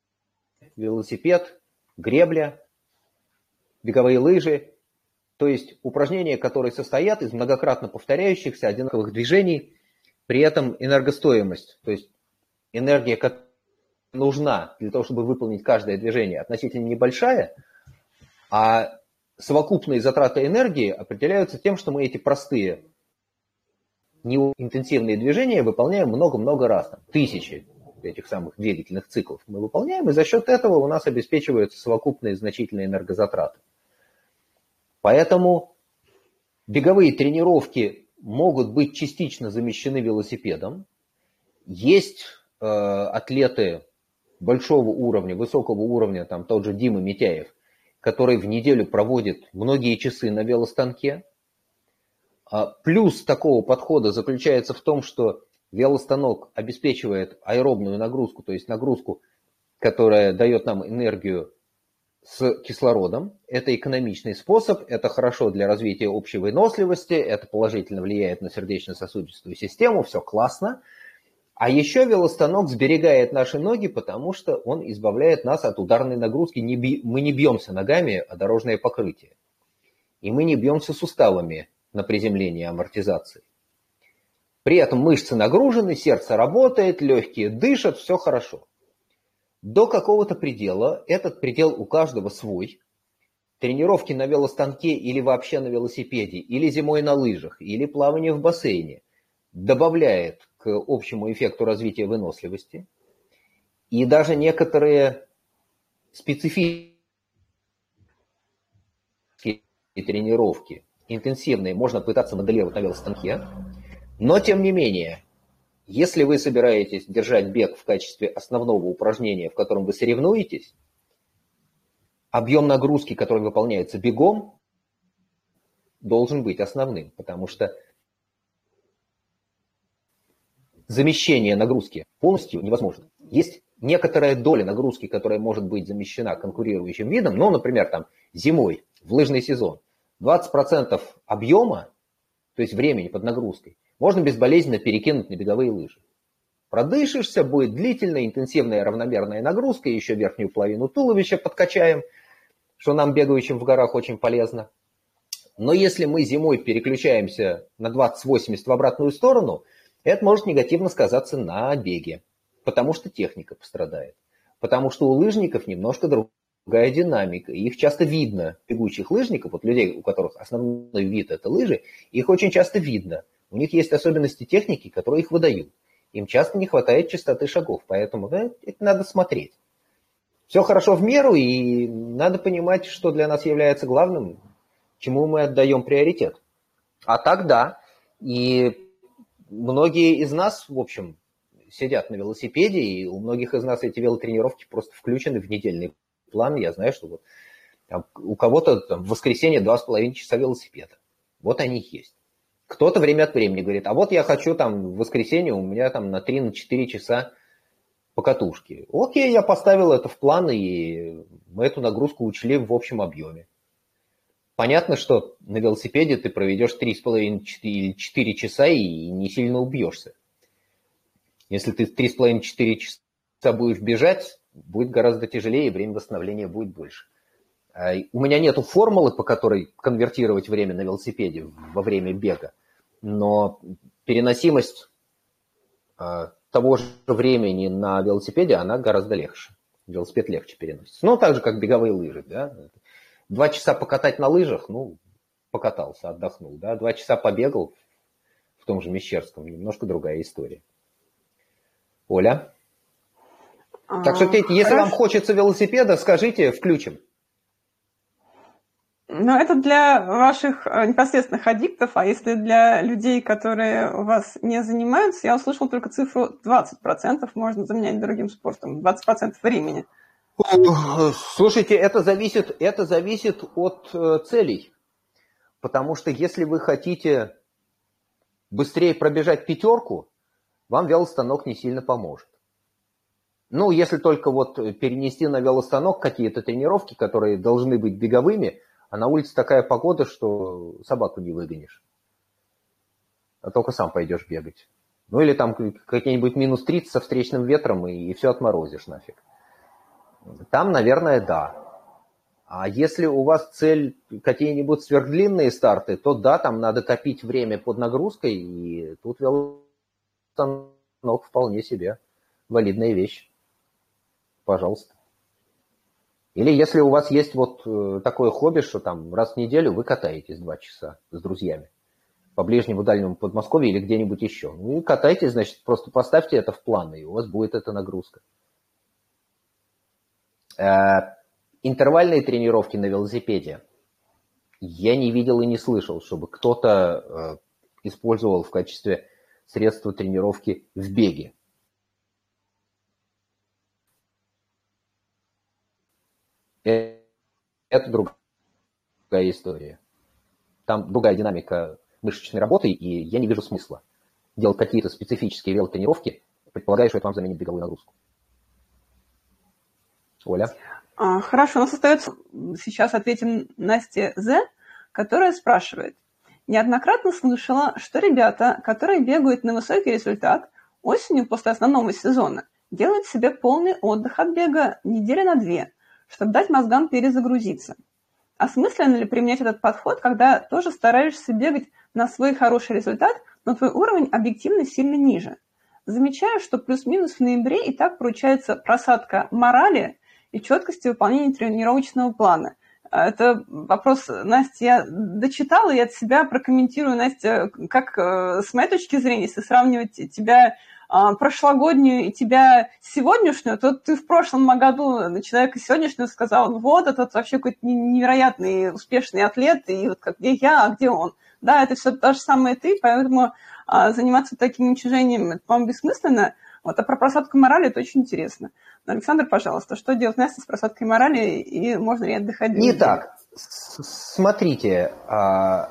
велосипед, гребля, беговые лыжи, то есть упражнения, которые состоят из многократно повторяющихся одинаковых движений, при этом энергостоимость, то есть энергия, которая нужна для того, чтобы выполнить каждое движение, относительно небольшая, а совокупные затраты энергии определяются тем, что мы эти простые интенсивные движения выполняем много-много раз, там, тысячи этих самых двигательных циклов мы выполняем, и за счет этого у нас обеспечиваются совокупные значительные энергозатраты. Поэтому беговые тренировки могут быть частично замещены велосипедом. Есть э, атлеты большого уровня, высокого уровня, там тот же Дима Митяев, который в неделю проводит многие часы на велостанке, а плюс такого подхода заключается в том, что велостанок обеспечивает аэробную нагрузку, то есть нагрузку, которая дает нам энергию с кислородом. Это экономичный способ, это хорошо для развития общей выносливости, это положительно влияет на сердечно-сосудистую систему, все классно. А еще велостанок сберегает наши ноги, потому что он избавляет нас от ударной нагрузки. Мы не бьемся ногами о дорожное покрытие. И мы не бьемся суставами на приземлении амортизации. При этом мышцы нагружены, сердце работает, легкие дышат, все хорошо. До какого-то предела, этот предел у каждого свой, тренировки на велостанке или вообще на велосипеде, или зимой на лыжах, или плавание в бассейне добавляет к общему эффекту развития выносливости. И даже некоторые специфические тренировки интенсивные можно пытаться моделировать на велостанке, но тем не менее, если вы собираетесь держать бег в качестве основного упражнения, в котором вы соревнуетесь, объем нагрузки, который выполняется бегом, должен быть основным, потому что замещение нагрузки полностью невозможно. Есть некоторая доля нагрузки, которая может быть замещена конкурирующим видом, ну, например, там зимой, в лыжный сезон – 20% объема, то есть времени под нагрузкой, можно безболезненно перекинуть на беговые лыжи. Продышишься, будет длительная, интенсивная, равномерная нагрузка, еще верхнюю половину туловища подкачаем, что нам, бегающим в горах, очень полезно. Но если мы зимой переключаемся на 20-80 в обратную сторону, это может негативно сказаться на беге, потому что техника пострадает. Потому что у лыжников немножко друг, другая динамика. их часто видно, бегущих лыжников, вот людей, у которых основной вид это лыжи, их очень часто видно. У них есть особенности техники, которые их выдают. Им часто не хватает частоты шагов, поэтому да, это надо смотреть. Все хорошо в меру, и надо понимать, что для нас является главным. чему мы отдаем приоритет. А так да. И многие из нас, в общем, сидят на велосипеде, и у многих из нас эти велотренировки просто включены в недельный план. Я знаю, что вот там, у кого-то там, в воскресенье два с половиной часа велосипеда. Вот они есть. Кто-то время от времени говорит, а вот я хочу там в воскресенье, у меня там на 3-4 на часа покатушки. Окей, я поставил это в план, и мы эту нагрузку учли в общем объеме. Понятно, что на велосипеде ты проведешь 3,5 или 4 часа и не сильно убьешься. Если ты 3,5-4 часа будешь бежать, будет гораздо тяжелее, время восстановления будет больше. А, у меня нету формулы, по которой конвертировать время на велосипеде во время бега, но переносимость а, того же времени на велосипеде, она гораздо легче. Велосипед легче переносится. Ну, так же, как беговые лыжи. Да? Два часа покатать на лыжах, ну, покатался, отдохнул. Да? Два часа побегал в том же Мещерском, немножко другая история. Оля? Так что, Петя, если Хорошо. вам хочется велосипеда, скажите, включим. Ну, это для ваших э, непосредственных аддиктов, а если для людей, которые у вас не занимаются, я услышал только цифру 20% можно заменять другим спортом, 20% времени. Слушайте, это зависит, это зависит от э, целей. Потому что если вы хотите быстрее пробежать пятерку, вам велостанок не сильно поможет. Ну, если только вот перенести на велостанок какие-то тренировки, которые должны быть беговыми, а на улице такая погода, что собаку не выгонишь. А только сам пойдешь бегать. Ну или там какие-нибудь минус 30 со встречным ветром и, и все отморозишь нафиг. Там, наверное, да. А если у вас цель какие-нибудь сверхдлинные старты, то да, там надо копить время под нагрузкой, и тут велостанок станок вполне себе валидная вещь. Пожалуйста. Или если у вас есть вот э, такое хобби, что там раз в неделю вы катаетесь два часа с друзьями по ближнему дальнему Подмосковью или где-нибудь еще. Ну и катайтесь, значит, просто поставьте это в план, и у вас будет эта нагрузка. Э, интервальные тренировки на велосипеде. Я не видел и не слышал, чтобы кто-то э, использовал в качестве средства тренировки в беге. Это другая история. Там другая динамика мышечной работы, и я не вижу смысла делать какие-то специфические велотренировки, предполагая, что это вам заменит беговую нагрузку. Оля? А, хорошо, у нас остается, сейчас ответим Насте З, которая спрашивает, Неоднократно слышала, что ребята, которые бегают на высокий результат, осенью после основного сезона делают себе полный отдых от бега недели на две, чтобы дать мозгам перезагрузиться. Осмысленно ли применять этот подход, когда тоже стараешься бегать на свой хороший результат, но твой уровень объективно сильно ниже? Замечаю, что плюс-минус в ноябре и так получается просадка морали и четкости выполнения тренировочного плана – а, это вопрос, Настя, я дочитала и от себя прокомментирую, Настя, как э, с моей точки зрения, если сравнивать тебя а, прошлогоднюю и тебя сегодняшнюю, то ты в прошлом году на человека сегодняшнего сказал, «Ну вот, этот вообще какой-то невероятный успешный атлет, и вот как, где я, а где он. Да, это все то же самое ты, поэтому а, заниматься таким уничижением, это, по-моему, бессмысленно. Вот, а про просадку морали это очень интересно. Александр, пожалуйста, что делать Настя с просадкой морали и можно ли отдыхать? Не так. Смотрите, а,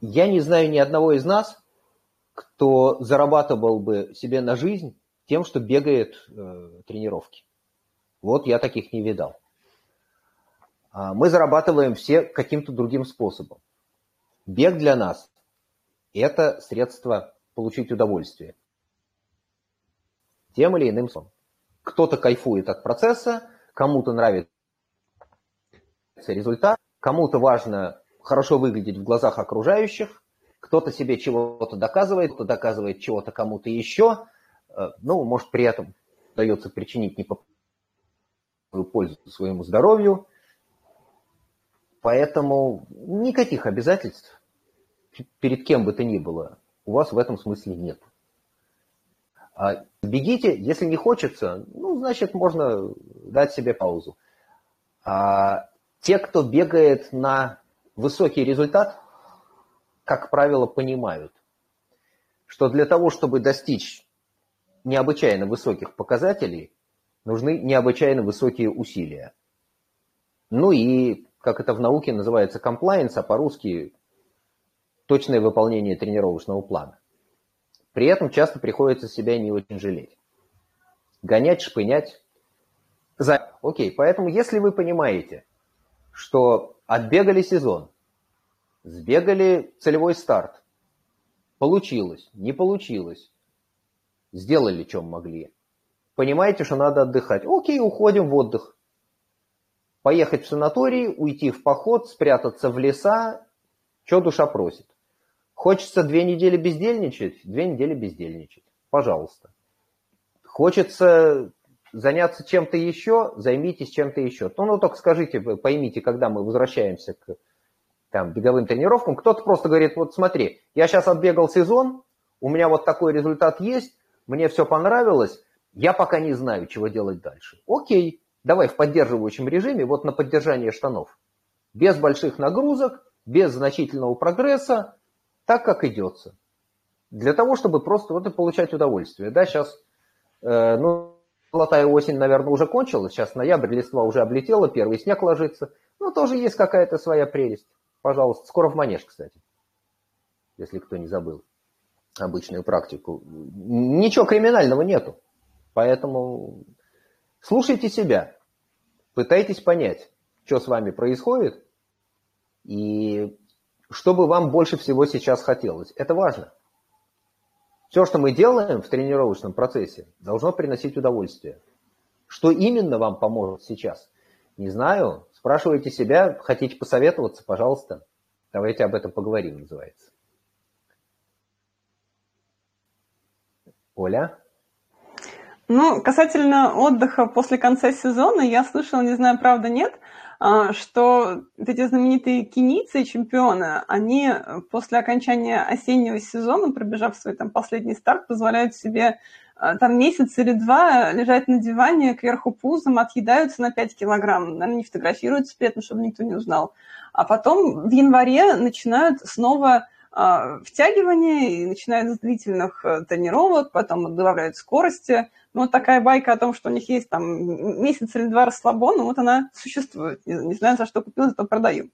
я не знаю ни одного из нас, кто зарабатывал бы себе на жизнь тем, что бегает э, тренировки. Вот я таких не видал. А, мы зарабатываем все каким-то другим способом. Бег для нас – это средство получить удовольствие. Тем или иным способом. Кто-то кайфует от процесса, кому-то нравится результат, кому-то важно хорошо выглядеть в глазах окружающих, кто-то себе чего-то доказывает, кто доказывает чего-то кому-то еще, э, ну, может, при этом удается причинить непоправимую пользу своему здоровью. Поэтому никаких обязательств перед кем бы то ни было у вас в этом смысле нет. А бегите, если не хочется, ну, значит, можно дать себе паузу. А те, кто бегает на высокий результат, как правило, понимают, что для того, чтобы достичь необычайно высоких показателей, нужны необычайно высокие усилия. Ну и, как это в науке называется, compliance, а по-русски точное выполнение тренировочного плана. При этом часто приходится себя не очень жалеть. Гонять, шпынять. За... Окей, поэтому если вы понимаете, что отбегали сезон, сбегали целевой старт, получилось, не получилось, сделали, чем могли, понимаете, что надо отдыхать, окей, уходим в отдых. Поехать в санаторий, уйти в поход, спрятаться в леса, что душа просит. Хочется две недели бездельничать, две недели бездельничать. Пожалуйста. Хочется заняться чем-то еще, займитесь чем-то еще. Ну, ну, только скажите, поймите, когда мы возвращаемся к там, беговым тренировкам, кто-то просто говорит, вот смотри, я сейчас отбегал сезон, у меня вот такой результат есть, мне все понравилось, я пока не знаю, чего делать дальше. Окей, давай в поддерживающем режиме, вот на поддержание штанов. Без больших нагрузок, без значительного прогресса, так, как идется. Для того, чтобы просто вот и получать удовольствие. Да, сейчас, э, ну, золотая осень, наверное, уже кончилась, сейчас ноябрь, листва уже облетела, первый снег ложится. Ну, тоже есть какая-то своя прелесть. Пожалуйста, скоро в манеж, кстати, если кто не забыл обычную практику. Ничего криминального нету. Поэтому слушайте себя, пытайтесь понять, что с вами происходит, и что бы вам больше всего сейчас хотелось. Это важно. Все, что мы делаем в тренировочном процессе, должно приносить удовольствие. Что именно вам поможет сейчас? Не знаю. Спрашивайте себя, хотите посоветоваться, пожалуйста. Давайте об этом поговорим, называется. Оля? Ну, касательно отдыха после конца сезона, я слышала, не знаю, правда, нет, а, что эти знаменитые кенийцы, чемпионы, они после окончания осеннего сезона, пробежав свой там последний старт, позволяют себе там месяц или два лежать на диване кверху пузом, отъедаются на 5 килограмм, наверное, не фотографируются при этом, чтобы никто не узнал. А потом в январе начинают снова а, втягивание и начинают с длительных э, тренировок, потом добавляют скорости, ну, вот такая байка о том, что у них есть там месяц или два расслабона, вот она существует. Не, не знаю, за что купил, зато продаю.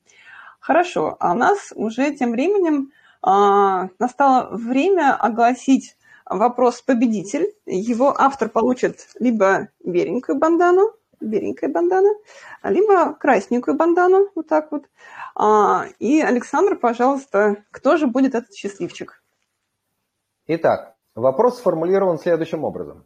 Хорошо, а у нас уже тем временем а, настало время огласить вопрос победитель. Его автор получит либо беленькую бандану, беленькая бандана, либо красненькую бандану, вот так вот. А, и, Александр, пожалуйста, кто же будет этот счастливчик? Итак, вопрос сформулирован следующим образом.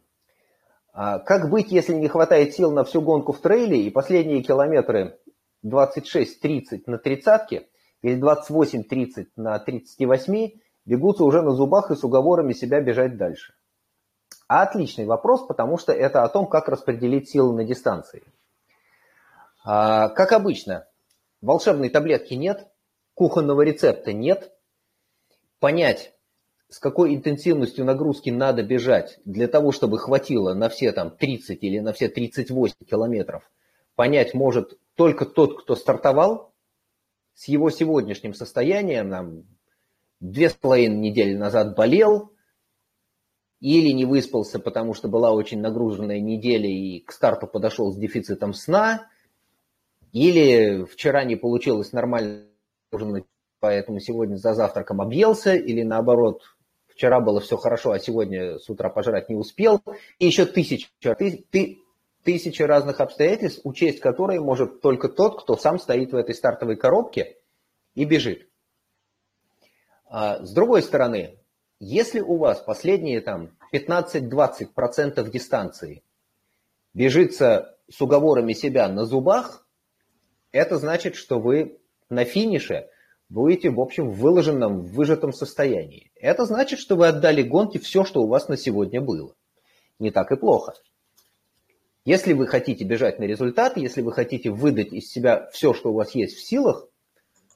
А как быть, если не хватает сил на всю гонку в трейле и последние километры 26-30 на тридцатке или 28-30 на 38 бегутся уже на зубах и с уговорами себя бежать дальше? А отличный вопрос, потому что это о том, как распределить силы на дистанции. А, как обычно, волшебной таблетки нет, кухонного рецепта нет. Понять, с какой интенсивностью нагрузки надо бежать для того, чтобы хватило на все там 30 или на все 38 километров, понять может только тот, кто стартовал с его сегодняшним состоянием, две с половиной недели назад болел, или не выспался, потому что была очень нагруженная неделя и к старту подошел с дефицитом сна, или вчера не получилось нормально ужинать, поэтому сегодня за завтраком объелся, или наоборот, вчера было все хорошо, а сегодня с утра пожрать не успел, и еще тысяча, ты, тысячи разных обстоятельств, учесть которые может только тот, кто сам стоит в этой стартовой коробке и бежит. А с другой стороны, если у вас последние там 15-20% дистанции бежится с уговорами себя на зубах, это значит, что вы на финише будете, в общем, в выложенном, выжатом состоянии. Это значит, что вы отдали гонке все, что у вас на сегодня было. Не так и плохо. Если вы хотите бежать на результат, если вы хотите выдать из себя все, что у вас есть в силах,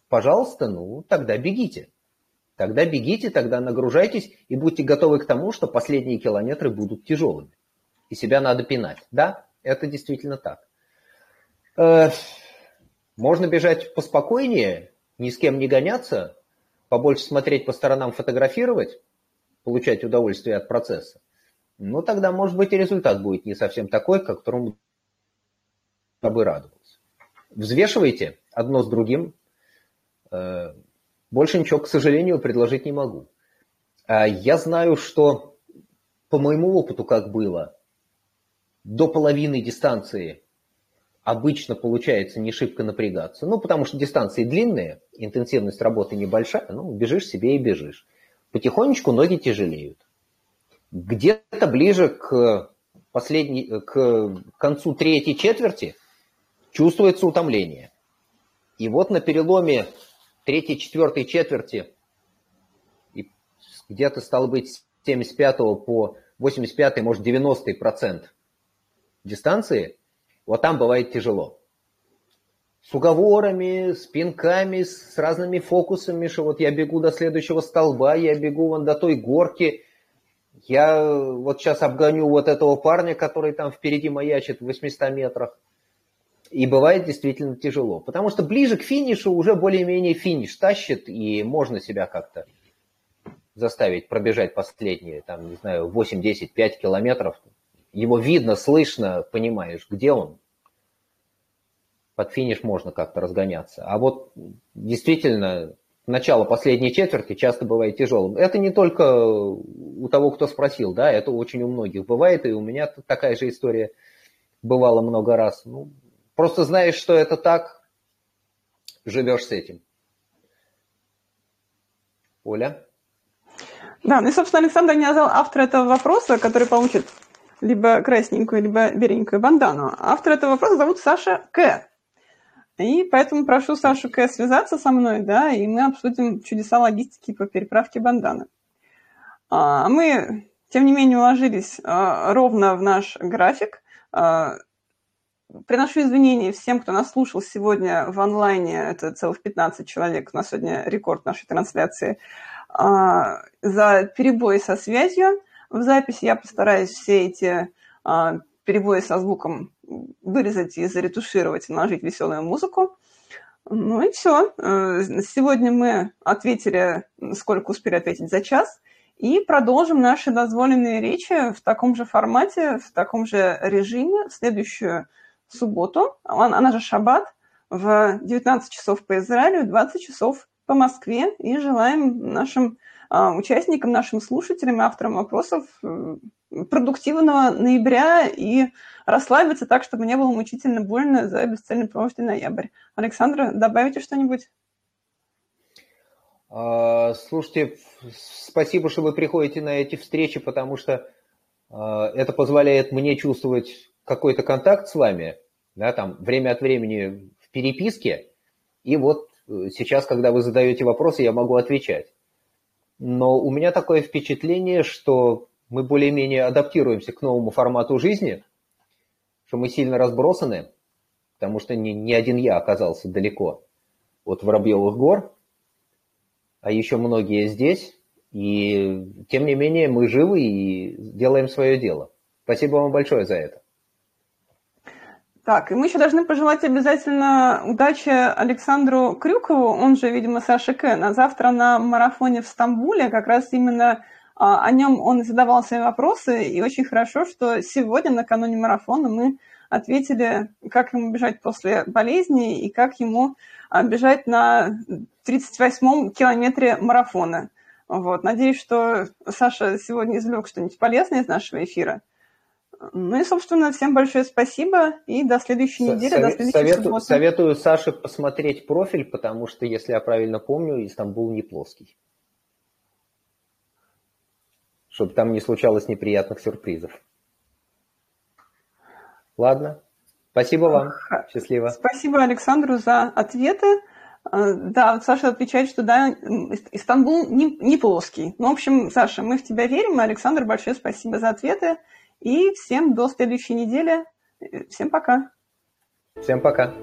пожалуйста, ну, тогда бегите. Тогда бегите, тогда нагружайтесь и будьте готовы к тому, что последние километры будут тяжелыми. И себя надо пинать. Да, это действительно так. Э, можно бежать поспокойнее, ни с кем не гоняться, побольше смотреть по сторонам, фотографировать, получать удовольствие от процесса, ну тогда, может быть, и результат будет не совсем такой, к которому бы радовался. Взвешивайте одно с другим. Больше ничего, к сожалению, предложить не могу. А я знаю, что по моему опыту как было, до половины дистанции обычно получается не шибко напрягаться. Ну, потому что дистанции длинные, интенсивность работы небольшая, ну, бежишь себе и бежишь. Потихонечку ноги тяжелеют. Где-то ближе к, последней, к концу третьей четверти чувствуется утомление. И вот на переломе третьей, четвертой четверти, где-то стало быть с 75 по 85, может 90 процент дистанции, вот там бывает тяжело. С уговорами, с пинками, с разными фокусами, что вот я бегу до следующего столба, я бегу вон до той горки, я вот сейчас обгоню вот этого парня, который там впереди маячит в 800 метрах. И бывает действительно тяжело. Потому что ближе к финишу уже более-менее финиш тащит, и можно себя как-то заставить пробежать последние, там, не знаю, 8, 10, 5 километров. Его видно, слышно, понимаешь, где он. Под финиш можно как-то разгоняться. А вот действительно, начало последней четверти часто бывает тяжелым. Это не только у того, кто спросил, да, это очень у многих бывает, и у меня такая же история бывала много раз. Ну, просто знаешь, что это так, живешь с этим. Оля? Да, ну и, собственно, Александр не назвал автора этого вопроса, который получит либо красненькую, либо беленькую бандану. Автор этого вопроса зовут Саша К. И поэтому прошу Сашу К. связаться со мной, да, и мы обсудим чудеса логистики по переправке банданы. А мы, тем не менее, уложились а, ровно в наш график. Приношу извинения всем, кто нас слушал сегодня в онлайне. Это целых 15 человек. У нас сегодня рекорд нашей трансляции. А, за перебои со связью в записи. Я постараюсь все эти а, перебои со звуком вырезать и заретушировать, наложить веселую музыку. Ну и все. Э, сегодня мы ответили, сколько успели ответить за час, и продолжим наши дозволенные речи в таком же формате, в таком же режиме в следующую субботу, она же шаббат, в 19 часов по Израилю, 20 часов по Москве и желаем нашим а, участникам, нашим слушателям и авторам вопросов э, продуктивного ноября и расслабиться так, чтобы не было мучительно больно за бесцельно прожитый ноябрь. Александра, добавите что-нибудь? А, слушайте, спасибо, что вы приходите на эти встречи, потому что а, это позволяет мне чувствовать какой-то контакт с вами, да, там время от времени в переписке, и вот сейчас, когда вы задаете вопросы, я могу отвечать. Но у меня такое впечатление, что мы более-менее адаптируемся к новому формату жизни, что мы сильно разбросаны, потому что не, не один я оказался далеко от Воробьевых гор, а еще многие здесь. И тем не менее мы живы и делаем свое дело. Спасибо вам большое за это. Так, и мы еще должны пожелать обязательно удачи Александру Крюкову, он же, видимо, Саша К. На завтра на марафоне в Стамбуле как раз именно а, о нем он задавал свои вопросы, и очень хорошо, что сегодня, накануне марафона, мы ответили, как ему бежать после болезни и как ему а, бежать на 38-м километре марафона. Вот. Надеюсь, что Саша сегодня извлек что-нибудь полезное из нашего эфира. Ну и, собственно, всем большое спасибо и до следующей недели, Совет, до следующей советую, субботы. Советую Саше посмотреть профиль, потому что, если я правильно помню, Истамбул не плоский. Чтобы там не случалось неприятных сюрпризов. Ладно. Спасибо вам. Счастливо. Спасибо Александру за ответы. А, да, Саша отвечает, что да, Истанбул не, не плоский. Ну, в общем, Саша, мы в тебя верим, и Александр, большое спасибо за ответы. И всем до следующей недели. Всем пока. Всем пока.